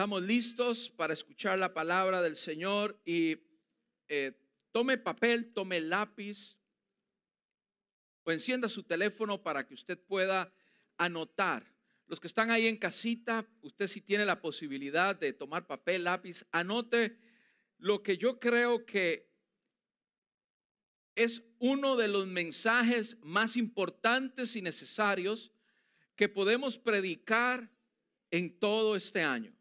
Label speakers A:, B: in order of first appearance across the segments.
A: Estamos listos para escuchar la palabra del Señor y eh, tome papel, tome lápiz o encienda su teléfono para que usted pueda anotar. Los que están ahí en casita, usted si tiene la posibilidad de tomar papel, lápiz, anote lo que yo creo que es uno de los mensajes más importantes y necesarios que podemos predicar en todo este año.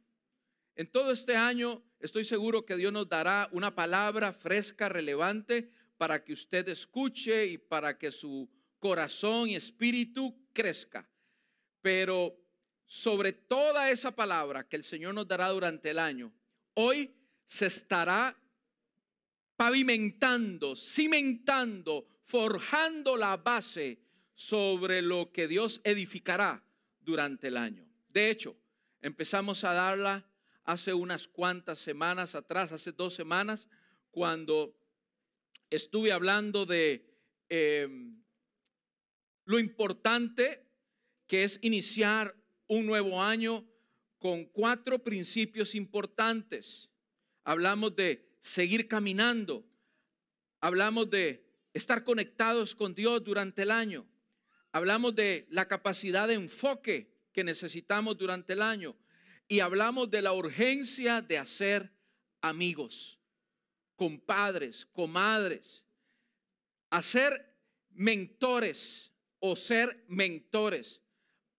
A: En todo este año estoy seguro que Dios nos dará una palabra fresca, relevante, para que usted escuche y para que su corazón y espíritu crezca. Pero sobre toda esa palabra que el Señor nos dará durante el año, hoy se estará pavimentando, cimentando, forjando la base sobre lo que Dios edificará durante el año. De hecho, empezamos a darla hace unas cuantas semanas atrás, hace dos semanas, cuando estuve hablando de em, lo importante que es iniciar un nuevo año con cuatro principios importantes. Hablamos de seguir caminando, hablamos de estar conectados con Dios durante el año, hablamos de la capacidad de enfoque que necesitamos durante el año y hablamos de la urgencia de hacer amigos, compadres, comadres, hacer mentores o ser mentores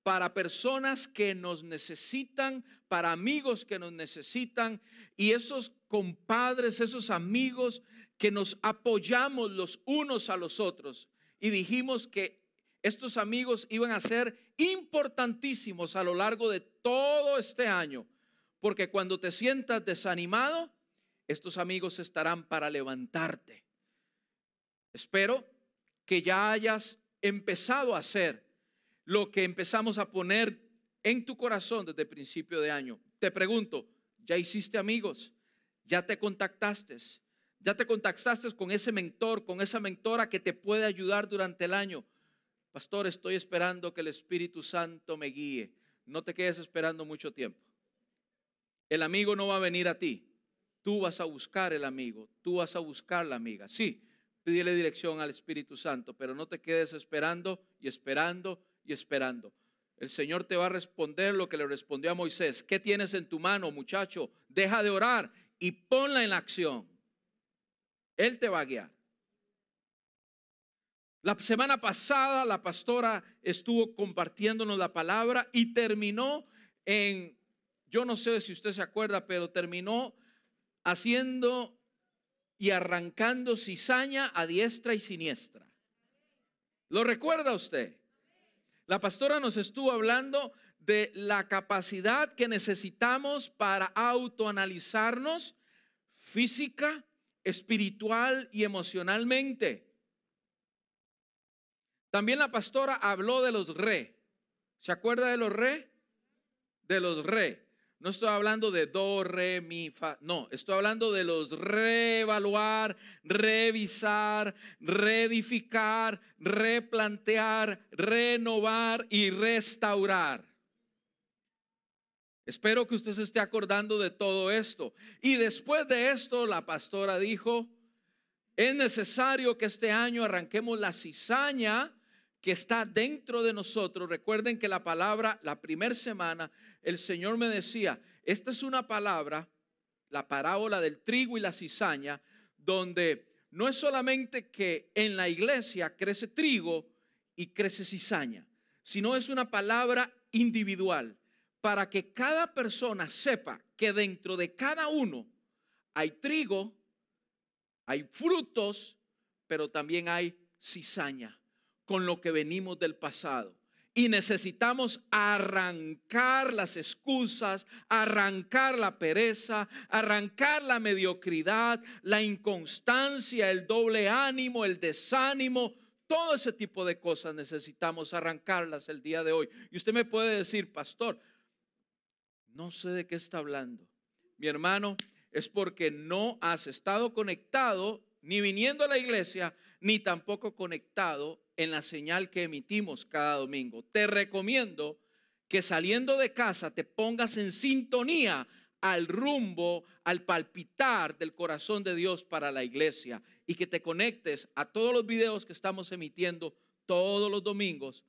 A: para personas que nos necesitan, para amigos que nos necesitan y esos compadres, esos amigos que nos apoyamos los unos a los otros. Y dijimos que estos amigos iban a ser importantísimos a lo largo de todo este año, porque cuando te sientas desanimado, estos amigos estarán para levantarte. Espero que ya hayas empezado a hacer lo que empezamos a poner en tu corazón desde principio de año. Te pregunto, ¿ya hiciste amigos? ¿Ya te contactaste? ¿Ya te contactaste con ese mentor, con esa mentora que te puede ayudar durante el año? Pastor, estoy esperando que el Espíritu Santo me guíe. No te quedes esperando mucho tiempo. El amigo no va a venir a ti. Tú vas a buscar el amigo. Tú vas a buscar la amiga. Sí, pídele dirección al Espíritu Santo, pero no te quedes esperando y esperando y esperando. El Señor te va a responder lo que le respondió a Moisés. ¿Qué tienes en tu mano, muchacho? Deja de orar y ponla en acción. Él te va a guiar. La semana pasada la pastora estuvo compartiéndonos la palabra y terminó en, yo no sé si usted se acuerda, pero terminó haciendo y arrancando cizaña a diestra y siniestra. ¿Lo recuerda usted? La pastora nos estuvo hablando de la capacidad que necesitamos para autoanalizarnos física, espiritual y emocionalmente. También la pastora habló de los re. ¿Se acuerda de los re? De los re. No estoy hablando de do, re, mi, fa. No, estoy hablando de los reevaluar, revisar, reedificar, replantear, renovar y restaurar. Espero que usted se esté acordando de todo esto. Y después de esto, la pastora dijo, es necesario que este año arranquemos la cizaña que está dentro de nosotros. Recuerden que la palabra, la primera semana, el Señor me decía, esta es una palabra, la parábola del trigo y la cizaña, donde no es solamente que en la iglesia crece trigo y crece cizaña, sino es una palabra individual para que cada persona sepa que dentro de cada uno hay trigo, hay frutos, pero también hay cizaña con lo que venimos del pasado. Y necesitamos arrancar las excusas, arrancar la pereza, arrancar la mediocridad, la inconstancia, el doble ánimo, el desánimo. Todo ese tipo de cosas necesitamos arrancarlas el día de hoy. Y usted me puede decir, pastor, no sé de qué está hablando. Mi hermano, es porque no has estado conectado ni viniendo a la iglesia, ni tampoco conectado en la señal que emitimos cada domingo. Te recomiendo que saliendo de casa te pongas en sintonía al rumbo, al palpitar del corazón de Dios para la iglesia y que te conectes a todos los videos que estamos emitiendo todos los domingos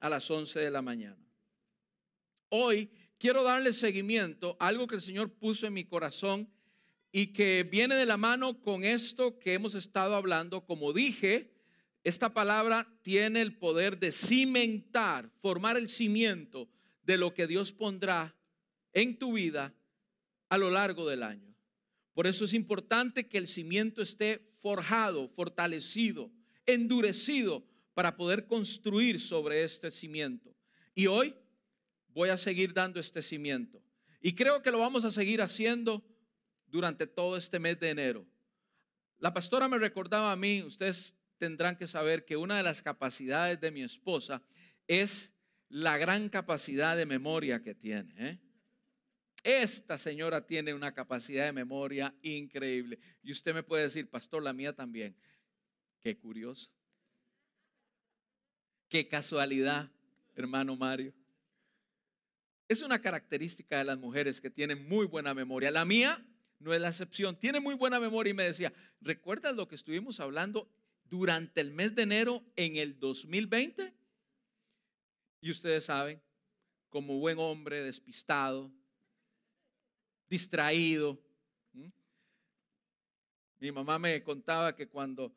A: a las 11 de la mañana. Hoy quiero darle seguimiento a algo que el Señor puso en mi corazón y que viene de la mano con esto que hemos estado hablando. Como dije, esta palabra tiene el poder de cimentar, formar el cimiento de lo que Dios pondrá en tu vida a lo largo del año. Por eso es importante que el cimiento esté forjado, fortalecido, endurecido para poder construir sobre este cimiento. Y hoy voy a seguir dando este cimiento. Y creo que lo vamos a seguir haciendo durante todo este mes de enero. La pastora me recordaba a mí, ustedes tendrán que saber que una de las capacidades de mi esposa es la gran capacidad de memoria que tiene. ¿eh? Esta señora tiene una capacidad de memoria increíble. Y usted me puede decir, pastor, la mía también. Qué curioso. Qué casualidad, hermano Mario. Es una característica de las mujeres que tienen muy buena memoria. La mía no es la excepción. Tiene muy buena memoria y me decía, ¿recuerdas lo que estuvimos hablando durante el mes de enero en el 2020? Y ustedes saben, como buen hombre despistado, distraído. Mi mamá me contaba que cuando,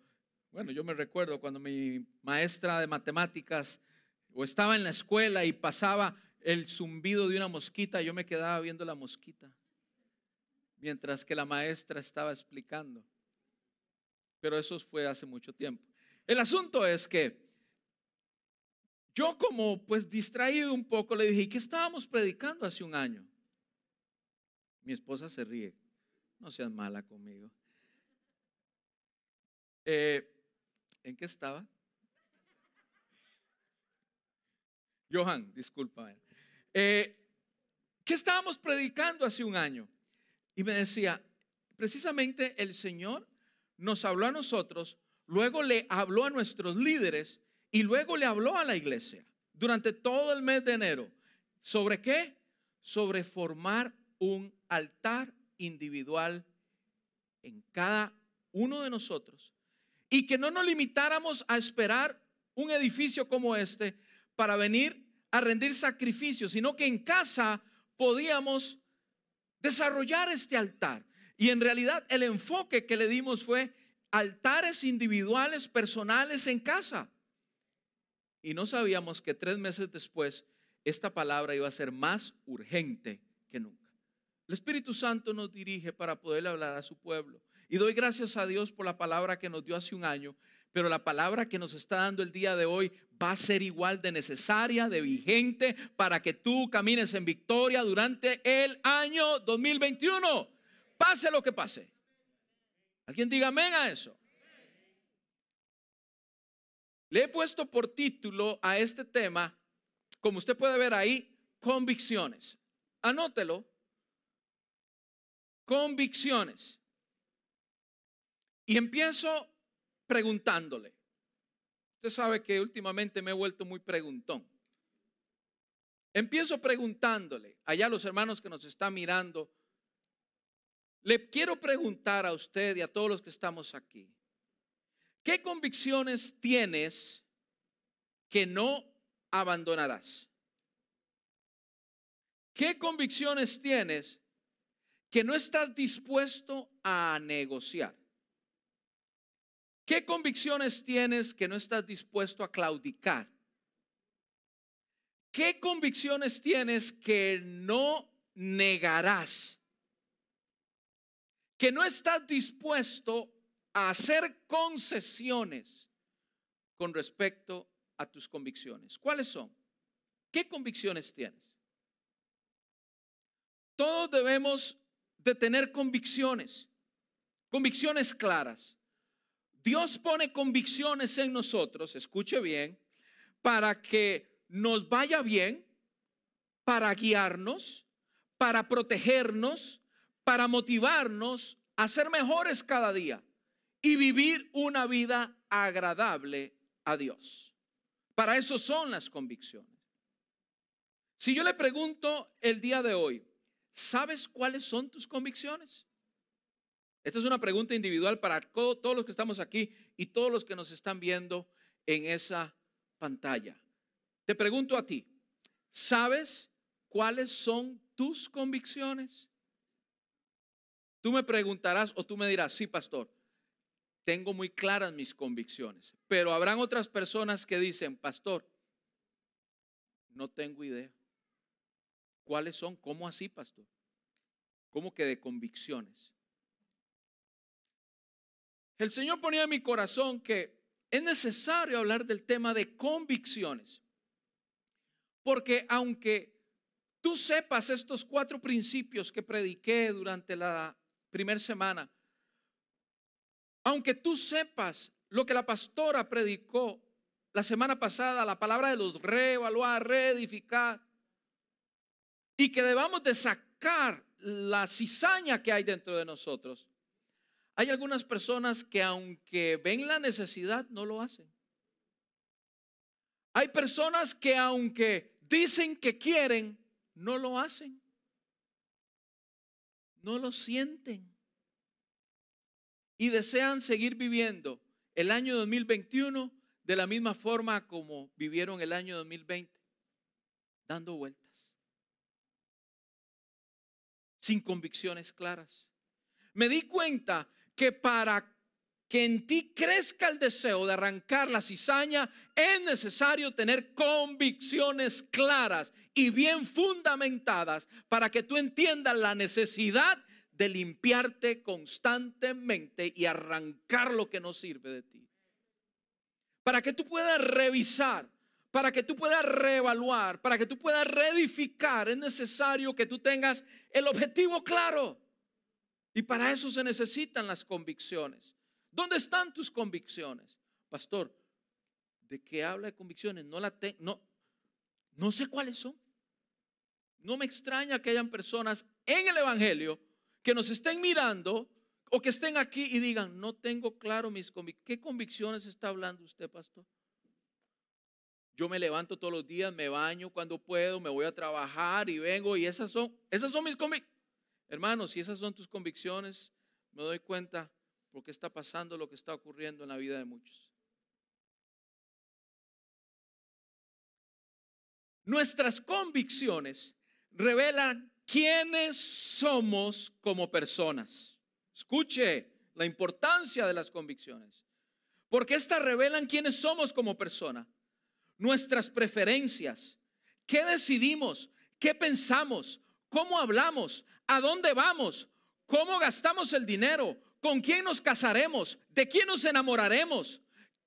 A: bueno, yo me recuerdo cuando mi maestra de matemáticas o estaba en la escuela y pasaba el zumbido de una mosquita, yo me quedaba viendo la mosquita mientras que la maestra estaba explicando. Pero eso fue hace mucho tiempo. El asunto es que yo como pues distraído un poco le dije, ¿qué estábamos predicando hace un año? Mi esposa se ríe. No seas mala conmigo. Eh, ¿En qué estaba? Johan, disculpa. Eh, ¿Qué estábamos predicando hace un año? Y me decía, precisamente el Señor nos habló a nosotros, luego le habló a nuestros líderes y luego le habló a la iglesia durante todo el mes de enero. ¿Sobre qué? Sobre formar un altar individual en cada uno de nosotros y que no nos limitáramos a esperar un edificio como este para venir a rendir sacrificios, sino que en casa podíamos desarrollar este altar. Y en realidad el enfoque que le dimos fue altares individuales, personales en casa. Y no sabíamos que tres meses después esta palabra iba a ser más urgente que nunca. El Espíritu Santo nos dirige para poder hablar a su pueblo. Y doy gracias a Dios por la palabra que nos dio hace un año, pero la palabra que nos está dando el día de hoy va a ser igual de necesaria, de vigente, para que tú camines en victoria durante el año 2021. Pase lo que pase. ¿Alguien diga amén a eso? Le he puesto por título a este tema, como usted puede ver ahí, convicciones. Anótelo convicciones. Y empiezo preguntándole. Usted sabe que últimamente me he vuelto muy preguntón. Empiezo preguntándole, allá los hermanos que nos están mirando, le quiero preguntar a usted y a todos los que estamos aquí, ¿qué convicciones tienes que no abandonarás? ¿Qué convicciones tienes que no estás dispuesto a negociar? ¿Qué convicciones tienes que no estás dispuesto a claudicar? ¿Qué convicciones tienes que no negarás? Que no estás dispuesto a hacer concesiones con respecto a tus convicciones. ¿Cuáles son? ¿Qué convicciones tienes? Todos debemos de tener convicciones, convicciones claras. Dios pone convicciones en nosotros, escuche bien, para que nos vaya bien, para guiarnos, para protegernos, para motivarnos a ser mejores cada día y vivir una vida agradable a Dios. Para eso son las convicciones. Si yo le pregunto el día de hoy, ¿Sabes cuáles son tus convicciones? Esta es una pregunta individual para todos los que estamos aquí y todos los que nos están viendo en esa pantalla. Te pregunto a ti, ¿sabes cuáles son tus convicciones? Tú me preguntarás o tú me dirás, sí, pastor, tengo muy claras mis convicciones, pero habrán otras personas que dicen, pastor, no tengo idea. ¿Cuáles son? ¿Cómo así, pastor? ¿Cómo que de convicciones? El Señor ponía en mi corazón que es necesario hablar del tema de convicciones. Porque aunque tú sepas estos cuatro principios que prediqué durante la primera semana, aunque tú sepas lo que la pastora predicó la semana pasada, la palabra de los reevaluar, reedificar, y que debamos de sacar la cizaña que hay dentro de nosotros, hay algunas personas que aunque ven la necesidad, no lo hacen. Hay personas que aunque dicen que quieren, no lo hacen. No lo sienten. Y desean seguir viviendo el año 2021 de la misma forma como vivieron el año 2020, dando vueltas, sin convicciones claras. Me di cuenta que para que en ti crezca el deseo de arrancar la cizaña, es necesario tener convicciones claras y bien fundamentadas para que tú entiendas la necesidad de limpiarte constantemente y arrancar lo que no sirve de ti. Para que tú puedas revisar, para que tú puedas reevaluar, para que tú puedas reedificar, es necesario que tú tengas el objetivo claro. Y para eso se necesitan las convicciones. ¿Dónde están tus convicciones? Pastor, ¿de qué habla de convicciones? No la no, no sé cuáles son. No me extraña que hayan personas en el Evangelio que nos estén mirando o que estén aquí y digan, no tengo claro mis convicciones. ¿Qué convicciones está hablando usted, pastor? Yo me levanto todos los días, me baño cuando puedo, me voy a trabajar y vengo y esas son, esas son mis convicciones. Hermanos, si esas son tus convicciones, me doy cuenta por qué está pasando lo que está ocurriendo en la vida de muchos. Nuestras convicciones revelan quiénes somos como personas. Escuche la importancia de las convicciones. Porque estas revelan quiénes somos como persona. Nuestras preferencias. ¿Qué decidimos? ¿Qué pensamos? ¿Cómo hablamos? ¿A dónde vamos? ¿Cómo gastamos el dinero? ¿Con quién nos casaremos? ¿De quién nos enamoraremos?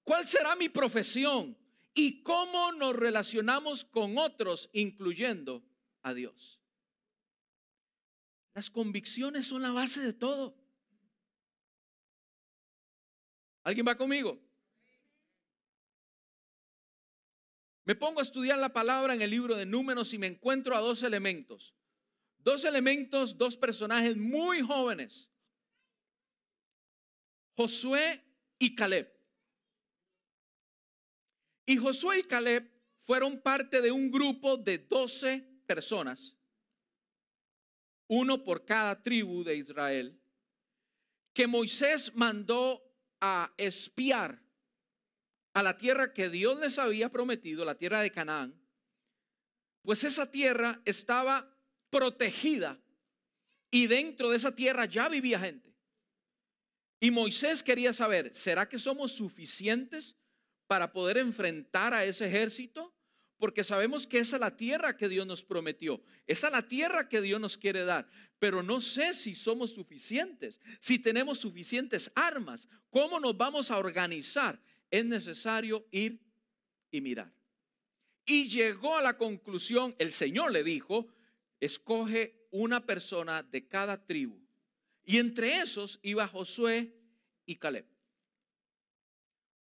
A: ¿Cuál será mi profesión? ¿Y cómo nos relacionamos con otros, incluyendo a Dios? Las convicciones son la base de todo. ¿Alguien va conmigo? Me pongo a estudiar la palabra en el libro de números y me encuentro a dos elementos. Dos elementos, dos personajes muy jóvenes. Josué y Caleb. Y Josué y Caleb fueron parte de un grupo de 12 personas, uno por cada tribu de Israel, que Moisés mandó a espiar a la tierra que Dios les había prometido, la tierra de Canaán, pues esa tierra estaba protegida y dentro de esa tierra ya vivía gente. Y Moisés quería saber, ¿será que somos suficientes para poder enfrentar a ese ejército? Porque sabemos que esa es la tierra que Dios nos prometió, esa es la tierra que Dios nos quiere dar, pero no sé si somos suficientes, si tenemos suficientes armas, cómo nos vamos a organizar. Es necesario ir y mirar. Y llegó a la conclusión, el Señor le dijo, escoge una persona de cada tribu. Y entre esos iba Josué y Caleb.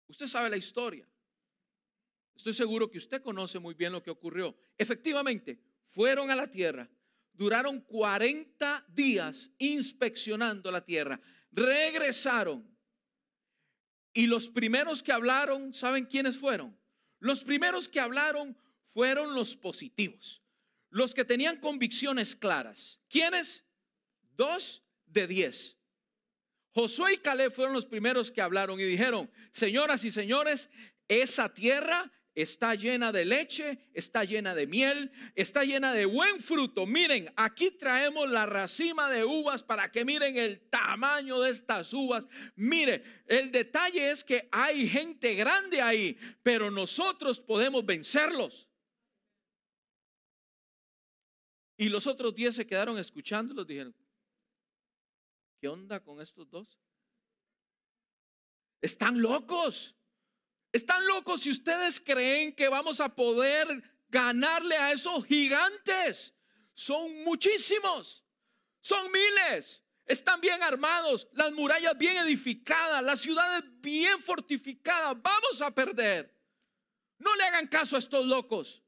A: Usted sabe la historia. Estoy seguro que usted conoce muy bien lo que ocurrió. Efectivamente, fueron a la tierra, duraron 40 días inspeccionando la tierra, regresaron. Y los primeros que hablaron, ¿saben quiénes fueron? Los primeros que hablaron fueron los positivos los que tenían convicciones claras. ¿Quiénes? Dos de diez. Josué y Caleb fueron los primeros que hablaron y dijeron, señoras y señores, esa tierra está llena de leche, está llena de miel, está llena de buen fruto. Miren, aquí traemos la racima de uvas para que miren el tamaño de estas uvas. Mire, el detalle es que hay gente grande ahí, pero nosotros podemos vencerlos. Y los otros diez se quedaron escuchando y dijeron, ¿qué onda con estos dos? Están locos. Están locos si ustedes creen que vamos a poder ganarle a esos gigantes. Son muchísimos. Son miles. Están bien armados, las murallas bien edificadas, las ciudades bien fortificadas. Vamos a perder. No le hagan caso a estos locos.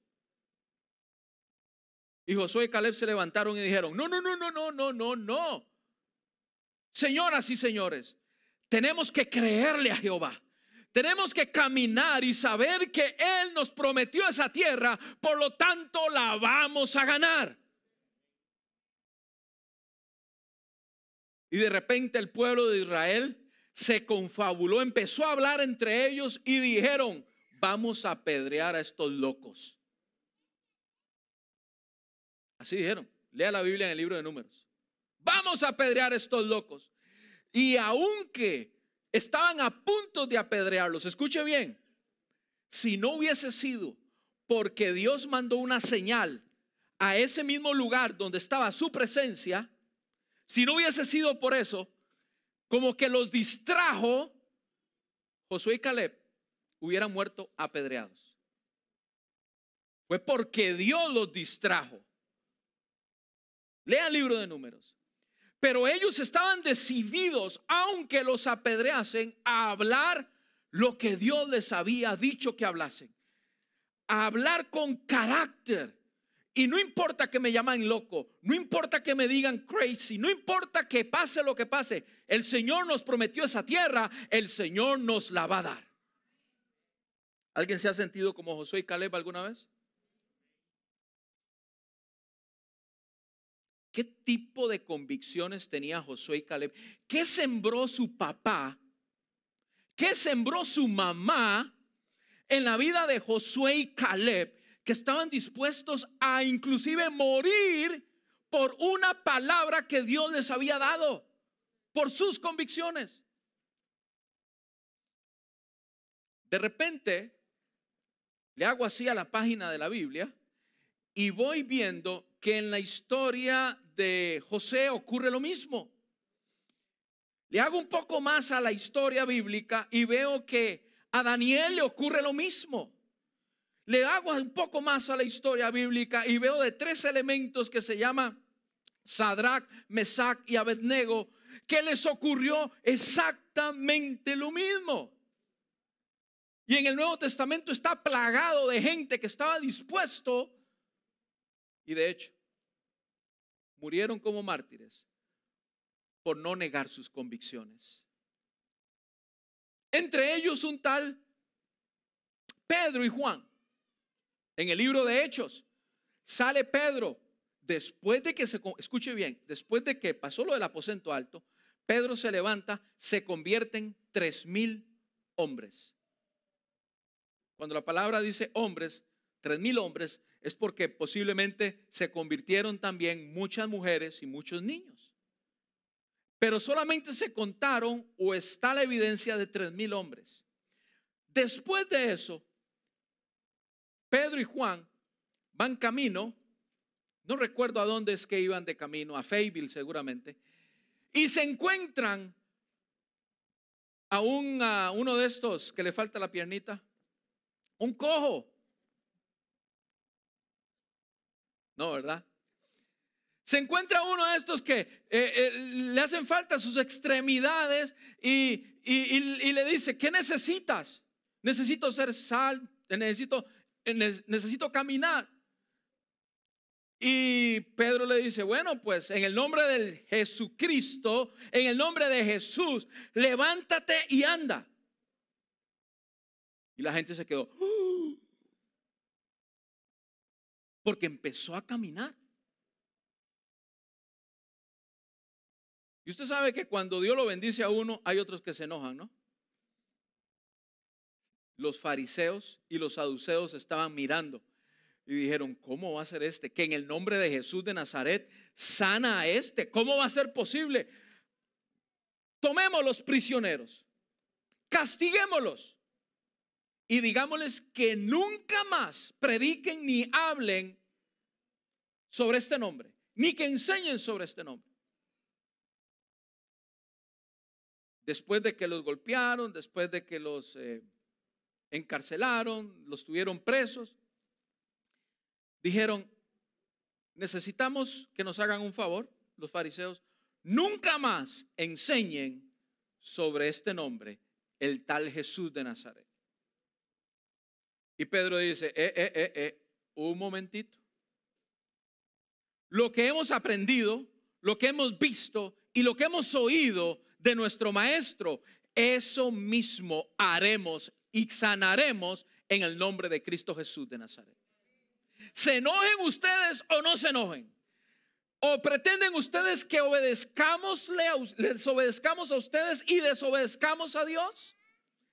A: Y Josué y Caleb se levantaron y dijeron, no, no, no, no, no, no, no, no. Señoras y señores, tenemos que creerle a Jehová. Tenemos que caminar y saber que Él nos prometió esa tierra, por lo tanto la vamos a ganar. Y de repente el pueblo de Israel se confabuló, empezó a hablar entre ellos y dijeron, vamos a apedrear a estos locos. Así dijeron, lea la Biblia en el libro de números. Vamos a apedrear a estos locos. Y aunque estaban a punto de apedrearlos. Escuche bien, si no hubiese sido porque Dios mandó una señal a ese mismo lugar donde estaba su presencia, si no hubiese sido por eso, como que los distrajo, Josué y Caleb hubieran muerto apedreados. Fue porque Dios los distrajo. Lea el libro de números. Pero ellos estaban decididos, aunque los apedreasen, a hablar lo que Dios les había dicho que hablasen. A hablar con carácter. Y no importa que me llaman loco, no importa que me digan crazy, no importa que pase lo que pase, el Señor nos prometió esa tierra, el Señor nos la va a dar. ¿Alguien se ha sentido como Josué y Caleb alguna vez? ¿Qué tipo de convicciones tenía Josué y Caleb? ¿Qué sembró su papá? ¿Qué sembró su mamá en la vida de Josué y Caleb? Que estaban dispuestos a inclusive morir por una palabra que Dios les había dado, por sus convicciones. De repente, le hago así a la página de la Biblia y voy viendo que en la historia de José ocurre lo mismo. Le hago un poco más a la historia bíblica y veo que a Daniel le ocurre lo mismo. Le hago un poco más a la historia bíblica y veo de tres elementos que se llama Sadrach, Mesach y Abednego que les ocurrió exactamente lo mismo. Y en el Nuevo Testamento está plagado de gente que estaba dispuesto y de hecho, murieron como mártires por no negar sus convicciones. Entre ellos un tal Pedro y Juan. En el libro de Hechos sale Pedro después de que se, escuche bien, después de que pasó lo del aposento alto, Pedro se levanta, se convierten tres mil hombres. Cuando la palabra dice hombres, tres mil hombres, es porque posiblemente se convirtieron también muchas mujeres y muchos niños. Pero solamente se contaron o está la evidencia de tres mil hombres. Después de eso, Pedro y Juan van camino, no recuerdo a dónde es que iban de camino, a Fayville seguramente, y se encuentran a, un, uno de estos que le falta la piernita, un cojo, No, ¿verdad? Se encuentra uno de estos que eh, eh, le hacen falta sus extremidades y, le dice, ¿qué necesitas? Necesito ser sal, necesito, necesito caminar. Y Pedro le dice, bueno, pues en el nombre de Jesucristo, en el nombre de Jesús, levántate y anda. Y la gente se quedó, porque empezó a caminar. Y usted sabe que cuando Dios lo bendice a uno, hay otros que se enojan, ¿no? Los fariseos y los saduceos estaban mirando y dijeron, ¿cómo va a ser este? Que en el nombre de Jesús de Nazaret sana a este. ¿Cómo va a ser posible? Tomemos los prisioneros, castiguémoslos y digámosles que nunca más prediquen ni hablen sobre este nombre, ni que enseñen sobre este nombre. Después de que los golpearon, después de que los eh, encarcelaron, los tuvieron presos, dijeron, necesitamos que nos hagan un favor, los fariseos, nunca más enseñen sobre este nombre, el tal Jesús de Nazaret. Y Pedro dice, eh, eh, un momentito. Lo que hemos aprendido, lo que hemos visto y lo que hemos oído de nuestro maestro, eso mismo haremos y sanaremos en el nombre de Cristo Jesús de Nazaret. Se enojen ustedes o no se enojen. ¿O pretenden ustedes que obedezcamos, les obedezcamos a ustedes y desobedezcamos a Dios?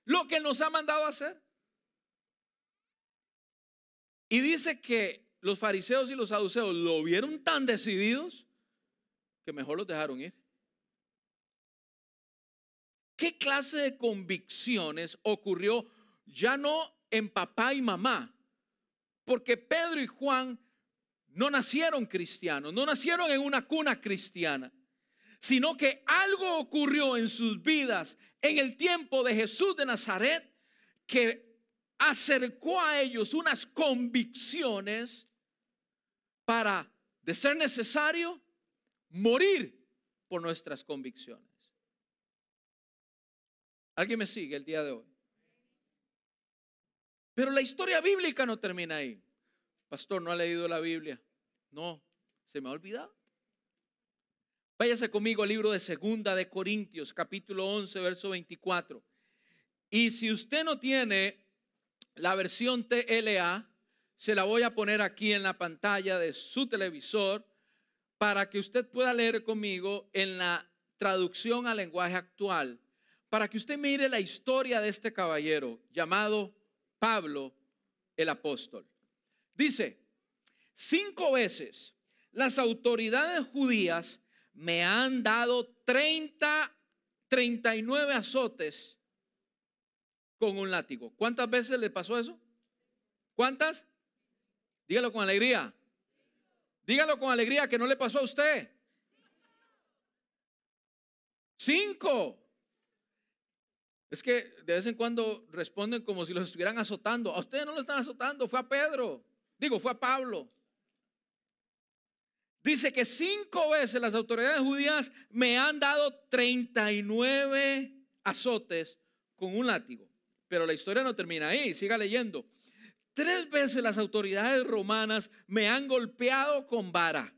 A: Lo que nos ha mandado hacer. Y dice que los fariseos y los saduceos lo vieron tan decididos que mejor los dejaron ir. ¿Qué clase de convicciones ocurrió ya no en papá y mamá? Porque Pedro y Juan no nacieron cristianos, no nacieron en una cuna cristiana, sino que algo ocurrió en sus vidas en el tiempo de Jesús de Nazaret que acercó a ellos unas convicciones para, de ser necesario, morir por nuestras convicciones. ¿Alguien me sigue el día de hoy? Pero la historia bíblica no termina ahí. Pastor, ¿no ha leído la Biblia? No, se me ha olvidado. Váyase conmigo al libro de Segunda de Corintios, capítulo 11, verso 24. Y si usted no tiene la versión TLA, se la voy a poner aquí en la pantalla de su televisor para que usted pueda leer conmigo en la traducción al lenguaje actual para que usted mire la historia de este caballero llamado Pablo el apóstol. Dice, cinco veces las autoridades judías me han dado 30, 39 azotes con un látigo. ¿Cuántas veces le pasó eso? ¿Cuántas? Dígalo con alegría. Dígalo con alegría que no le pasó a usted. Cinco. Es que de vez en cuando responden como si los estuvieran azotando. A ustedes no lo están azotando, fue a Pedro. Digo, fue a Pablo. Dice que cinco veces las autoridades judías me han dado 39 azotes con un látigo. Pero la historia no termina ahí, siga leyendo. Tres veces las autoridades romanas me han golpeado con vara.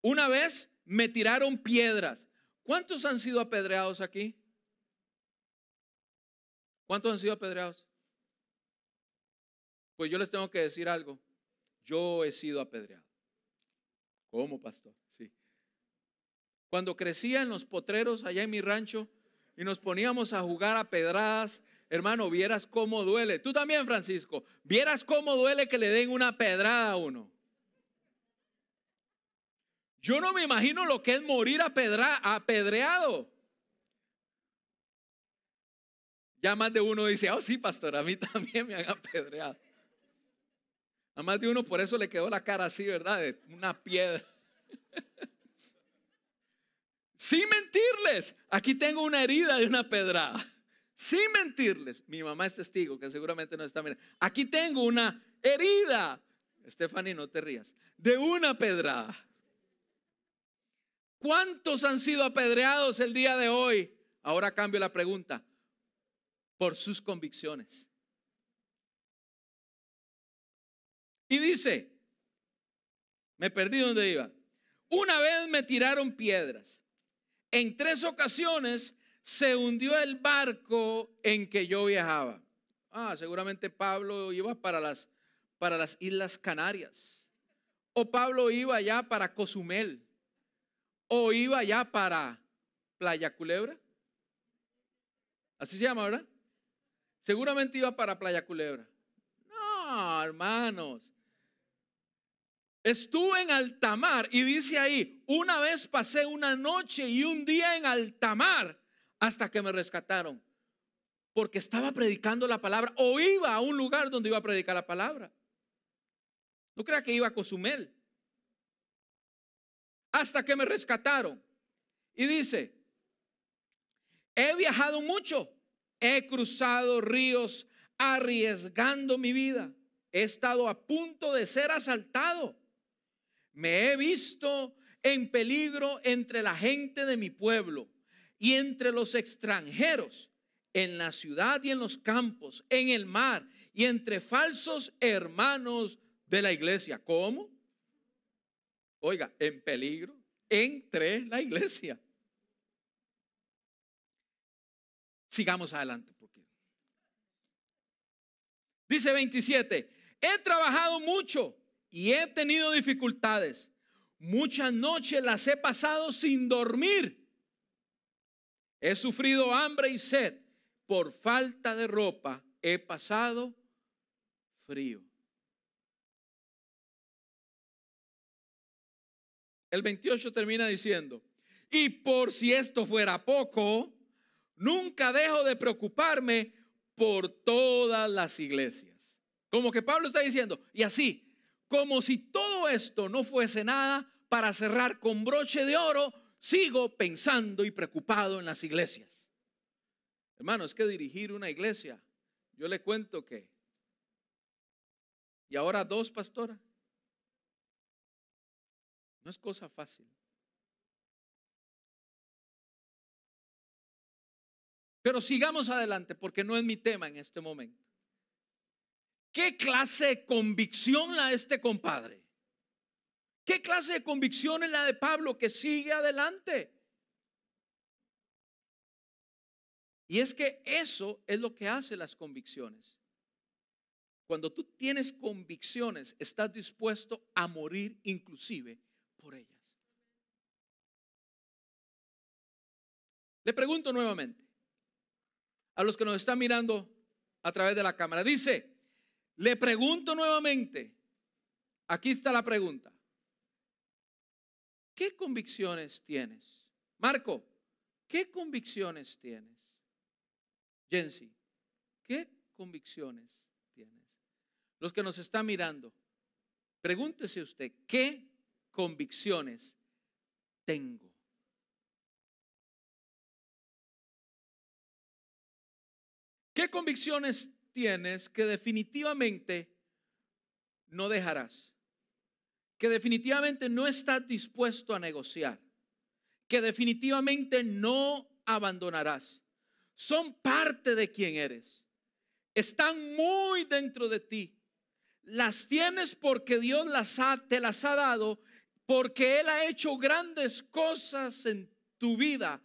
A: Una vez me tiraron piedras. ¿Cuántos han sido apedreados aquí? ¿Cuántos han sido apedreados? Pues yo les tengo que decir algo. Yo he sido apedreado. ¿Cómo, pastor? Sí. Cuando crecía en los potreros allá en mi rancho y nos poníamos a jugar a pedradas, hermano, vieras cómo duele. Tú también, Francisco, vieras cómo duele que le den una pedrada a uno. Yo no me imagino lo que es morir apedreado. Ya más de uno dice, oh sí, pastor, a mí también me han apedreado. A más de uno por eso le quedó la cara así, ¿verdad? De una piedra. Sin mentirles, aquí tengo una herida de una pedrada. Sin mentirles, mi mamá es testigo, que seguramente no está mirando. Aquí tengo una herida, Stephanie, no te rías, de una pedrada. ¿Cuántos han sido apedreados el día de hoy? Ahora cambio la pregunta por sus convicciones. Y dice, me perdí donde iba. Una vez me tiraron piedras. En tres ocasiones se hundió el barco en que yo viajaba. Ah, seguramente Pablo iba para las para las Islas Canarias, o Pablo iba ya para Cozumel, o iba ya para Playa Culebra. Así se llama, ¿verdad? Seguramente iba para Playa Culebra. No, hermanos. Estuve en Altamar y dice ahí, una vez pasé una noche y un día en Altamar hasta que me rescataron. Porque estaba predicando la palabra o iba a un lugar donde iba a predicar la palabra. No crea que iba a Cozumel. Hasta que me rescataron. Y dice, he viajado mucho, he cruzado ríos arriesgando mi vida, he estado a punto de ser asaltado me he visto en peligro entre la gente de mi pueblo y entre los extranjeros, en la ciudad y en los campos, en el mar y entre falsos hermanos de la iglesia. ¿Cómo? Oiga, en peligro entre la iglesia. Sigamos adelante. Porque... Dice 27, he trabajado mucho y he tenido dificultades. Muchas noches las he pasado sin dormir. He sufrido hambre y sed. Por falta de ropa he pasado frío. El 28 termina diciendo, y por si esto fuera poco, nunca dejo de preocuparme por todas las iglesias. Como que Pablo está diciendo, y así, como si todo esto no fuese nada, para cerrar con broche de oro, sigo pensando y preocupado en las iglesias. Hermano, es que dirigir una iglesia, yo le cuento que, y ahora dos pastoras, no es cosa fácil. Pero sigamos adelante porque no es mi tema en este momento. ¿Qué clase de convicción la este compadre? ¿Qué clase de convicción es la de Pablo que sigue adelante? Y es que eso es lo que hace las convicciones. Cuando tú tienes convicciones, estás dispuesto a morir inclusive por ellas. Le pregunto nuevamente a los que nos están mirando a través de la cámara. Dice, le pregunto nuevamente, aquí está la pregunta. ¿Qué convicciones tienes? Marco, ¿qué convicciones tienes? Jensi, ¿qué convicciones tienes? Los que nos están mirando, pregúntese usted, ¿qué convicciones tengo? ¿Qué convicciones tienes que definitivamente no dejarás, que definitivamente no estás dispuesto a negociar, que definitivamente no abandonarás. Son parte de quien eres. Están muy dentro de ti. Las tienes porque Dios las te las ha dado, porque Él ha hecho grandes cosas en tu vida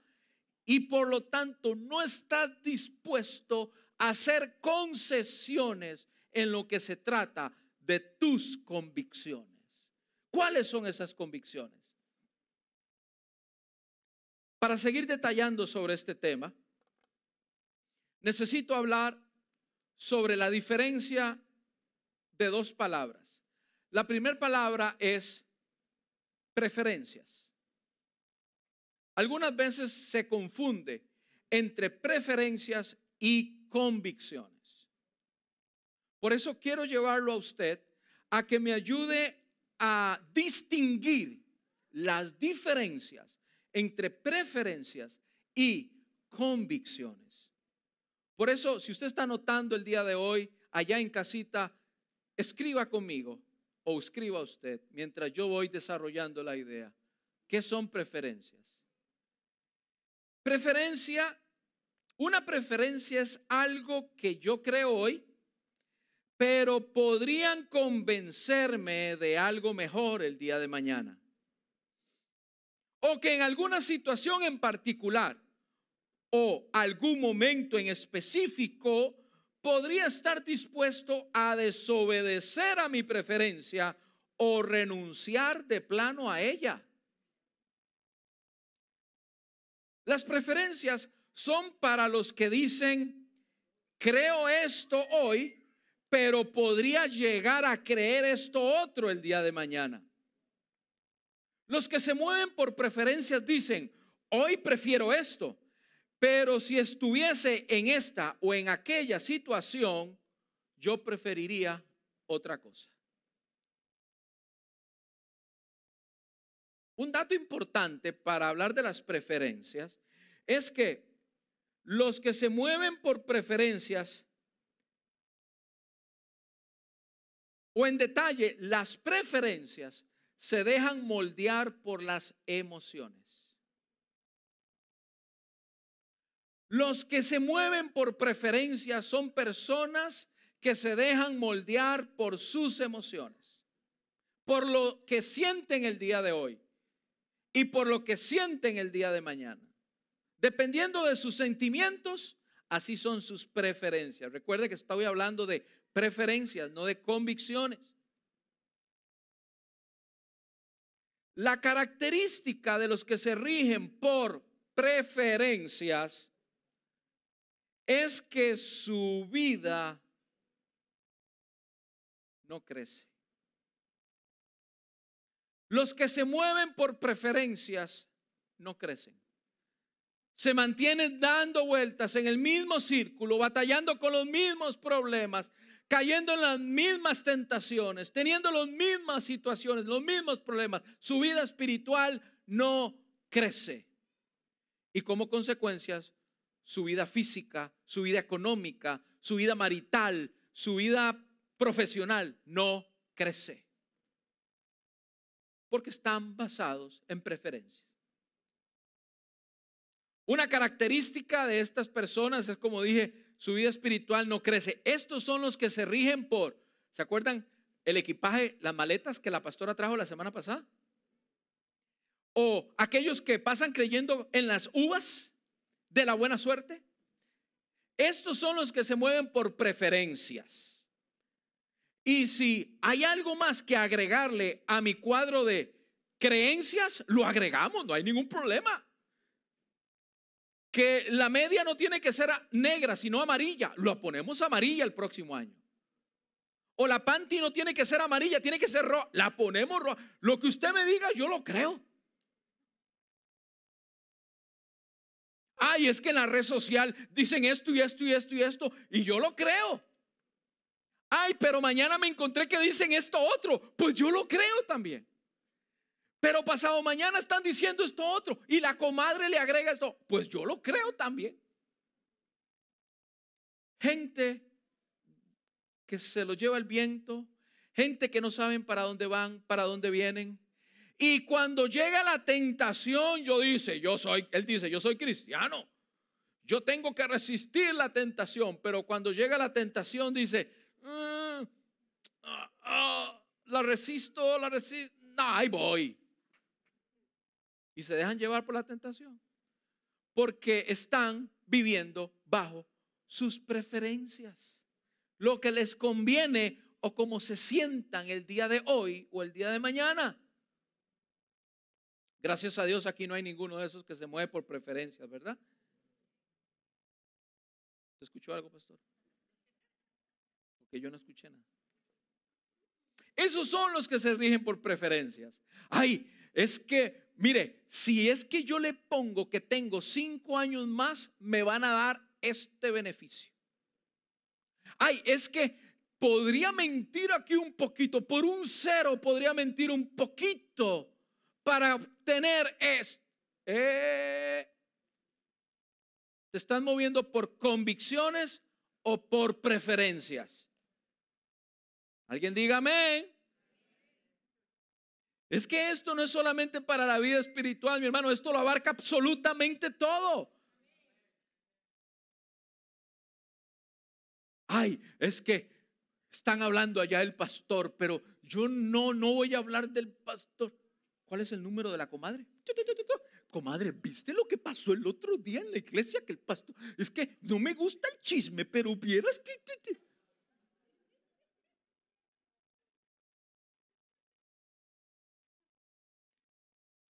A: y por lo tanto no estás dispuesto hacer concesiones en lo que se trata de tus convicciones. ¿Cuáles son esas convicciones? Para seguir detallando sobre este tema, necesito hablar sobre la diferencia de dos palabras. La primera palabra es preferencias. Algunas veces se confunde entre preferencias y convicciones. Por eso quiero llevarlo a usted a que me ayude a distinguir las diferencias entre preferencias y convicciones. Por eso, si usted está notando el día de hoy, allá en casita, escriba conmigo o escriba usted mientras yo voy desarrollando la idea. ¿Qué son preferencias? Preferencia una preferencia es algo que yo creo hoy, pero podrían convencerme de algo mejor el día de mañana. O que en alguna situación en particular o algún momento en específico podría estar dispuesto a desobedecer a mi preferencia o renunciar de plano a ella. Las preferencias son para los que dicen, creo esto hoy, pero podría llegar a creer esto otro el día de mañana. Los que se mueven por preferencias dicen, hoy prefiero esto, pero si estuviese en esta o en aquella situación, yo preferiría otra cosa. Un dato importante para hablar de las preferencias es que los que se mueven por preferencias o en detalle, las preferencias se dejan moldear por las emociones. Los que se mueven por preferencias son personas que se dejan moldear por sus emociones, por lo que sienten el día de hoy y por lo que sienten el día de mañana. Dependiendo de sus sentimientos, así son sus preferencias. Recuerde que estoy hablando de preferencias, no de convicciones. La característica de los que se rigen por preferencias es que su vida no crece. Los que se mueven por preferencias no crecen. Se mantienen dando vueltas en el mismo círculo, batallando con los mismos problemas, cayendo en las mismas tentaciones, teniendo las mismas situaciones, los mismos problemas. Su vida espiritual no crece. Y como consecuencias, su vida física, su vida económica, su vida marital, su vida profesional no crece porque están basados en preferencias. Una característica de estas personas es, como dije, su vida espiritual no crece. Estos son los que se rigen por, ¿se acuerdan? El equipaje, las maletas que la pastora trajo la semana pasada. O aquellos que pasan creyendo en las uvas de la buena suerte. Estos son los que se mueven por preferencias. Y si hay algo más que agregarle a mi cuadro de creencias, lo agregamos, no hay ningún problema. Que la media no tiene que ser negra, sino amarilla, lo ponemos amarilla el próximo año. O la panty no tiene que ser amarilla, tiene que ser roja, la ponemos roja. Lo que usted me diga, yo lo creo. Ay, es que en la red social dicen esto y esto y esto y esto, y yo lo creo. Ay, pero mañana me encontré que dicen esto otro. Pues yo lo creo también. Pero pasado mañana están diciendo esto otro. Y la comadre le agrega esto. Pues yo lo creo también. Gente que se lo lleva el viento. Gente que no saben para dónde van, para dónde vienen. Y cuando llega la tentación, yo dice, yo soy, él dice, yo soy cristiano. Yo tengo que resistir la tentación, pero cuando llega la tentación dice, Ah, ah, ah, la resisto, la resisto. No, ahí voy. Y se dejan llevar por la tentación. Porque están viviendo bajo sus preferencias. Lo que les conviene o como se sientan el día de hoy o el día de mañana. Gracias a Dios aquí no hay ninguno de esos que se mueve por preferencias, ¿verdad? ¿Se escuchó algo, pastor? que yo no escuché nada. Esos son los que se rigen por preferencias. Ay, es que, mire, si es que yo le pongo que tengo cinco años más, me van a dar este beneficio. Ay, es que podría mentir aquí un poquito, por un cero podría mentir un poquito para obtener esto. Eh, ¿Te están moviendo por convicciones o por preferencias? Alguien diga amén. Es que esto no es solamente para la vida espiritual, mi hermano, esto lo abarca absolutamente todo. Ay, es que están hablando allá el pastor, pero yo no, no voy a hablar del pastor. ¿Cuál es el número de la comadre? comadre, ¿viste lo que pasó el otro día en la iglesia? Que el pastor, es que no me gusta el chisme, pero vieras que...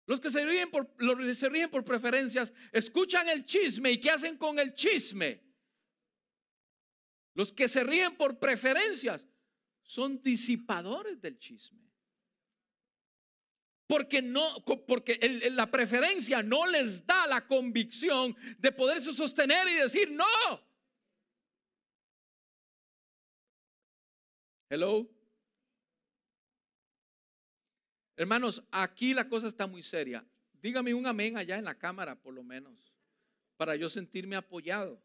A: Los que se ríen, por, los se ríen por preferencias escuchan el chisme y ¿qué hacen con el chisme? Los que se ríen por preferencias son disipadores del chisme. Porque no, porque la preferencia no les da la convicción de poderse sostener y decir no. Hello. Hermanos, aquí la cosa está muy seria. Dígame un amén allá en la cámara, por lo menos, para yo sentirme apoyado.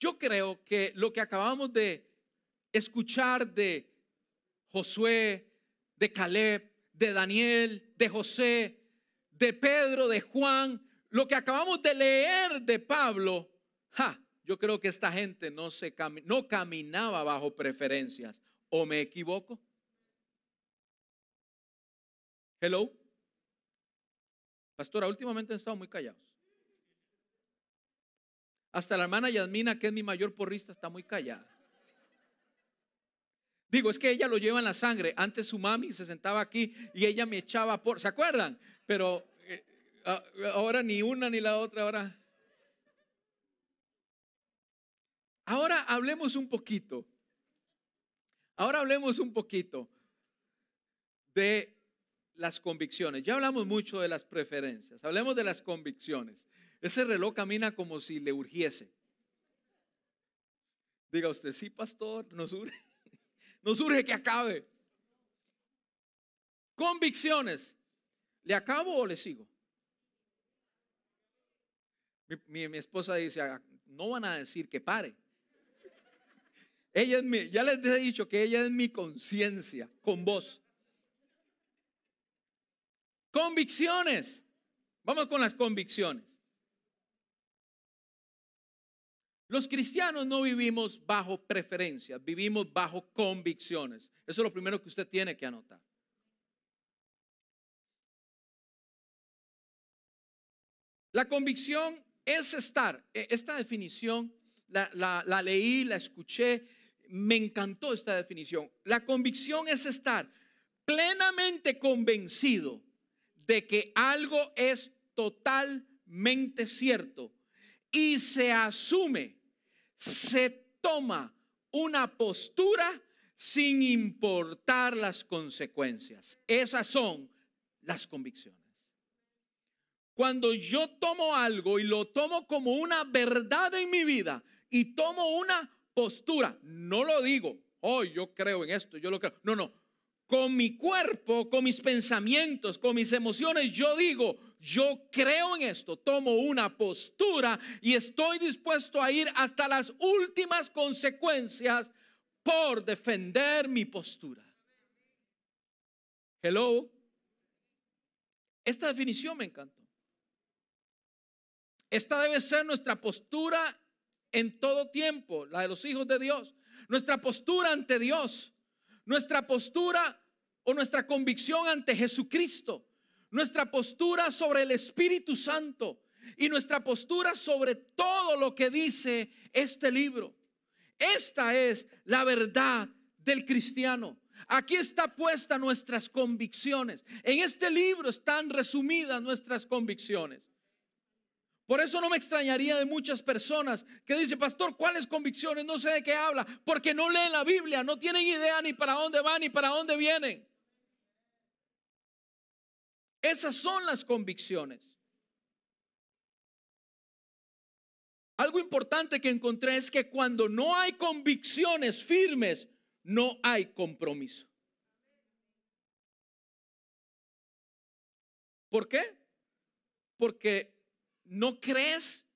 A: Yo creo que lo que acabamos de escuchar de Josué, de Caleb, de Daniel, de José, de Pedro, de Juan, lo que acabamos de leer de Pablo, yo creo que esta gente no, se no caminaba bajo preferencias. ¿O me equivoco? Hello. Pastora, últimamente han estado muy callados. Hasta la hermana Yasmina, que es mi mayor porrista, está muy callada. Digo, es que ella lo lleva en la sangre. Antes su mami se sentaba aquí y ella me echaba por, ¿se acuerdan? Pero eh, ahora ni una ni la otra, ahora. Ahora hablemos un poquito. Ahora hablemos un poquito de las convicciones. Ya hablamos mucho de las preferencias. Hablemos de las convicciones. Ese reloj camina como si le urgiese. Diga usted, sí, pastor, nos urge, nos urge que acabe. Convicciones. ¿Le acabo o le sigo? Mi, esposa dice, ah, no van a decir que pare. Ella es mi, ya les he dicho que ella es mi conciencia con vos. Convicciones. Vamos con las convicciones. Los cristianos no vivimos bajo preferencias, vivimos bajo convicciones. Eso es lo primero que usted tiene que anotar. La convicción es estar. E, esta definición la, la, leí, la escuché, me encantó esta definición. La convicción es estar plenamente convencido de que algo es totalmente cierto y se asume, se toma una postura sin importar las consecuencias. Esas son las convicciones. Cuando yo tomo algo y lo tomo como una verdad en mi vida y tomo una postura, no lo digo, oh, yo creo en esto, yo lo creo. No, no, con mi cuerpo, con mis pensamientos, con mis emociones, yo digo, yo creo en esto, tomo una postura y estoy dispuesto a ir hasta las últimas consecuencias por defender mi postura. Hello. Esta definición me encantó. Esta debe ser nuestra postura en todo tiempo, la de los hijos de Dios. Nuestra postura ante Dios nuestra postura nuestra convicción ante Jesucristo, nuestra postura sobre el Espíritu Santo y nuestra postura sobre todo lo que dice este libro. Esta es la verdad del cristiano. Aquí está puesta nuestras convicciones. En este libro están resumidas nuestras convicciones. Por eso no me extrañaría de muchas personas que dicen, pastor, ¿cuáles convicciones? No sé de qué habla, porque no leen la Biblia, no tienen idea ni para dónde van ni para dónde vienen. Esas son las convicciones. Algo importante que encontré es que cuando no hay convicciones firmes, no hay compromiso. ¿Por qué? Porque no crees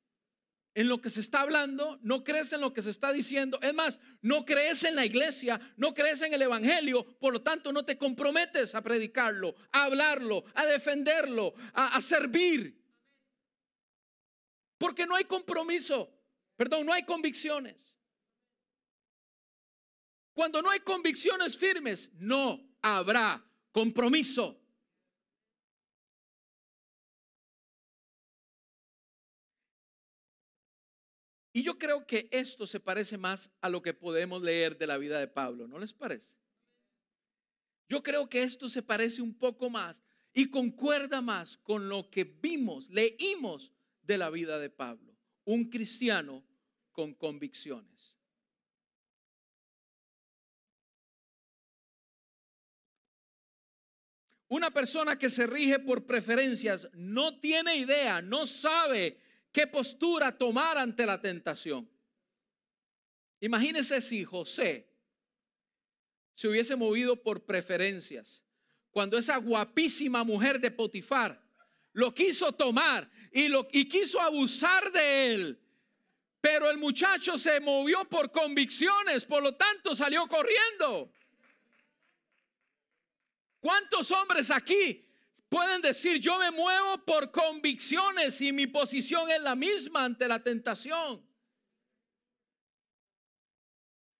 A: en lo que se está hablando, no crees en lo que se está diciendo. Es más, no crees en la iglesia, no crees en el Evangelio, por lo tanto no te comprometes a predicarlo, a hablarlo, a defenderlo, a, servir. Porque no hay compromiso, perdón, no hay convicciones. Cuando no hay convicciones firmes, no habrá compromiso. Y yo creo que esto se parece más a lo que podemos leer de la vida de Pablo, ¿no les parece? Yo creo que esto se parece un poco más y concuerda más con lo que vimos, leímos de la vida de Pablo, un cristiano con convicciones. Una persona que se rige por preferencias no tiene idea, no sabe qué postura tomar ante la tentación. Imagínese si José se hubiese movido por preferencias cuando esa guapísima mujer de Potifar lo quiso tomar y, lo, y quiso abusar de él. Pero el muchacho se movió por convicciones, por lo tanto salió corriendo. ¿Cuántos hombres aquí pueden decir, yo me muevo por convicciones y mi posición es la misma ante la tentación?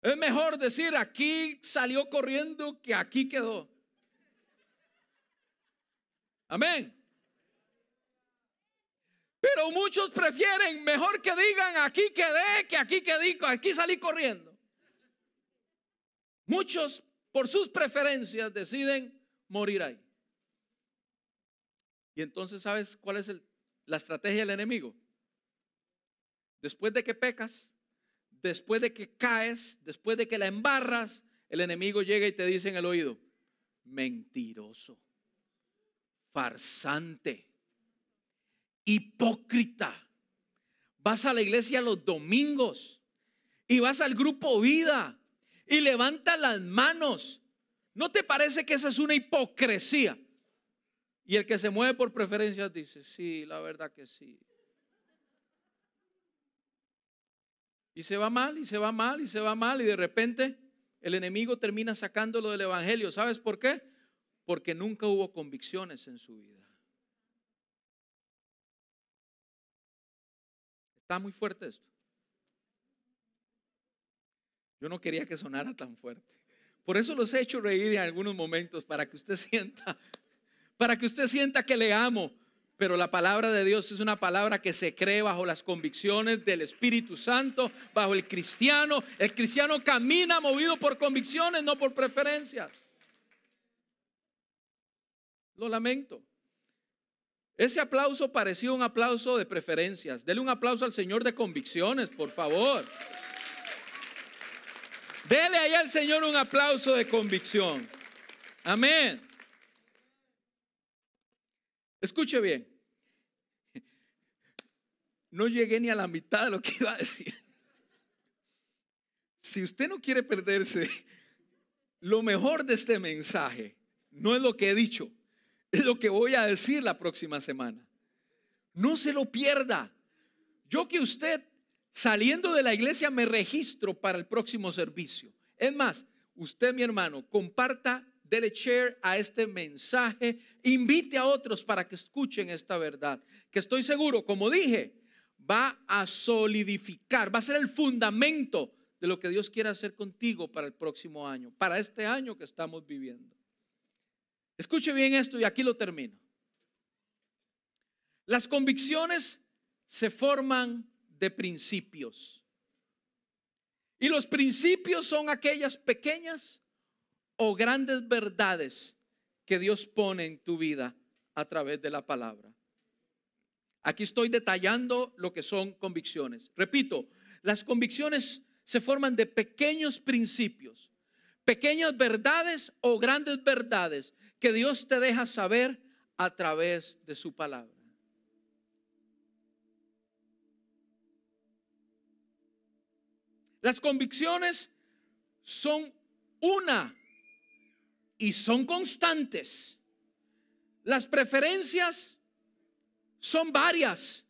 A: Es mejor decir, aquí salió corriendo que aquí quedó. Amén. Pero muchos prefieren mejor que digan aquí quedé que aquí quedé, aquí salí corriendo. Muchos por sus preferencias deciden morir ahí. Y entonces, ¿sabes cuál es la estrategia del enemigo? Después de que pecas, después de que caes, después de que la embarras, el enemigo llega y te dice en el oído, mentiroso, farsante hipócrita. Vas a la iglesia los domingos y vas al grupo vida y levanta las manos. ¿No te parece que esa es una hipocresía? Y el que se mueve por preferencias dice, sí, la verdad que sí. Y se va mal, y se va mal, y se va mal, y de repente el enemigo termina sacándolo del Evangelio. ¿Sabes por qué? Porque nunca hubo convicciones en su vida. Está muy fuerte esto. Yo no quería que sonara tan fuerte. Por eso los he hecho reír en algunos momentos para que usted sienta, para que usted sienta que le amo. Pero la palabra de Dios es una palabra que se cree bajo las convicciones del Espíritu Santo, bajo el cristiano. El cristiano camina movido por convicciones, no por preferencias. Lo lamento. Ese aplauso pareció un aplauso de preferencias. Dele un aplauso al Señor de convicciones, por favor. Dele ahí al Señor un aplauso de convicción. Amén. Escuche bien. No llegué ni a la mitad de lo que iba a decir. Si usted no quiere perderse, lo mejor de este mensaje no es lo que he dicho, es lo que voy a decir la próxima semana. No se lo pierda. Yo que usted saliendo de la iglesia me registro para el próximo servicio. Es más, usted mi hermano, comparta, dele share a este mensaje, invite a otros para que escuchen esta verdad, que estoy seguro, como dije, va a solidificar, va a ser el fundamento de lo que Dios quiere hacer contigo para el próximo año, para este año que estamos viviendo. Escuche bien esto y aquí lo termino. Las convicciones se forman de principios. Y los principios son aquellas pequeñas o grandes verdades que Dios pone en tu vida a través de la palabra. Aquí estoy detallando lo que son convicciones. Repito, las convicciones se forman de pequeños principios, pequeñas verdades o grandes verdades que Dios te deja saber a través de su palabra. Las convicciones son una y son constantes. Las preferencias son varias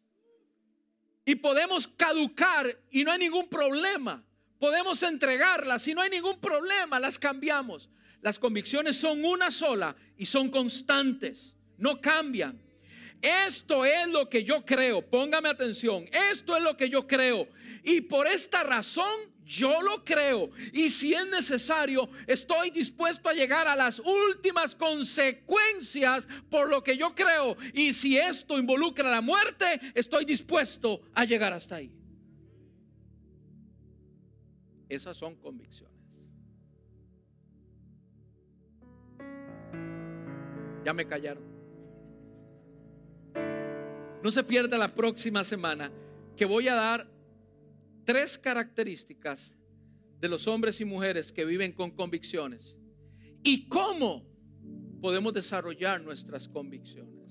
A: y podemos caducar y no hay ningún problema. Podemos entregarlas y no hay ningún problema, las cambiamos. Las convicciones son una sola y son constantes, no cambian. Esto es lo que yo creo, póngame atención, esto es lo que yo creo. Y por esta razón yo lo creo. Y si es necesario, estoy dispuesto a llegar a las últimas consecuencias por lo que yo creo. Y si esto involucra la muerte, estoy dispuesto a llegar hasta ahí. Esas son convicciones. Ya me callaron. No se pierda la próxima semana que voy a dar tres características de los hombres y mujeres que viven con convicciones y cómo podemos desarrollar nuestras convicciones.